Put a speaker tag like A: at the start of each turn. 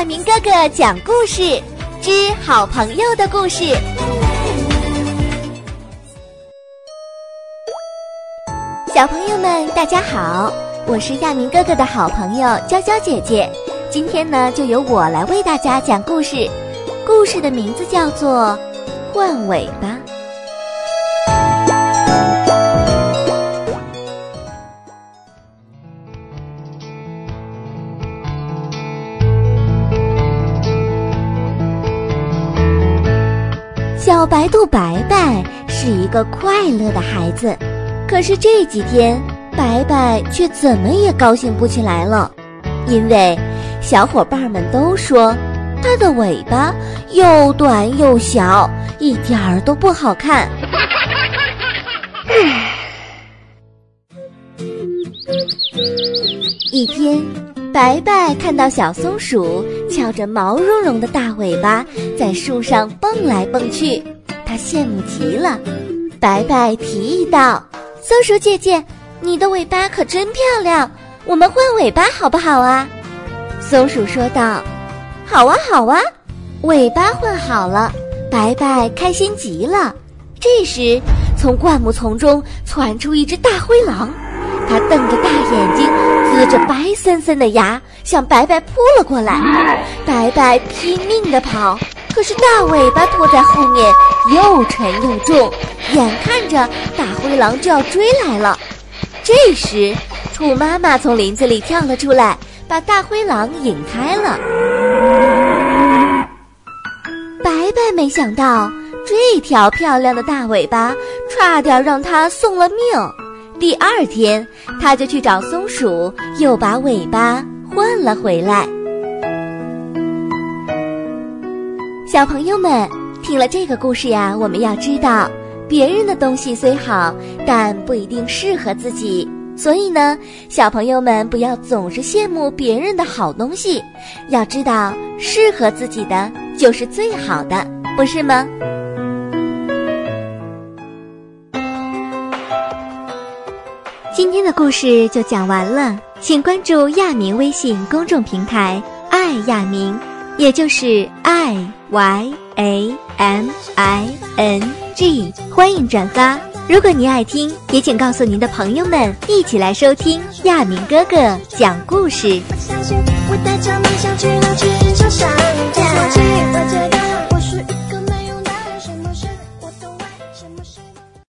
A: 亚明哥哥讲故事之好朋友的故事。小朋友们，大家好，我是亚明哥哥的好朋友娇娇姐姐。今天呢，就由我来为大家讲故事。故事的名字叫做《换尾巴》。小白兔白白是一个快乐的孩子，可是这几天白白却怎么也高兴不起来了，因为小伙伴们都说它的尾巴又短又小，一点儿都不好看。一天，白白看到小松鼠翘着毛茸茸的大尾巴在树上蹦来蹦去，它羡慕极了。白白提议道：“松鼠姐姐，你的尾巴可真漂亮，我们换尾巴好不好啊？”松鼠说道：“好啊，好啊。”尾巴换好了，白白开心极了。这时，从灌木丛中窜出一只大灰狼，它瞪着大，呲着白森森的牙，向白白扑了过来。白白拼命地跑，可是大尾巴拖在后面，又沉又重，眼看着大灰狼就要追来了。这时，兔妈妈从林子里跳了出来，把大灰狼引开了。白白没想到，这条漂亮的大尾巴差点让他送了命。第二天，他就去找松鼠，又把尾巴换了回来。小朋友们，听了这个故事呀，我们要知道，别人的东西虽好，但不一定适合自己。所以呢，小朋友们不要总是羡慕别人的好东西，要知道适合自己的就是最好的，不是吗？今天的故事就讲完了，请关注亚明微信公众平台“爱亚明”，也就是 “i y a m i n g”，欢迎转发。如果您爱听，也请告诉您的朋友们，一起来收听亚明哥哥讲故事。我相信我带着梦想去了去，就上。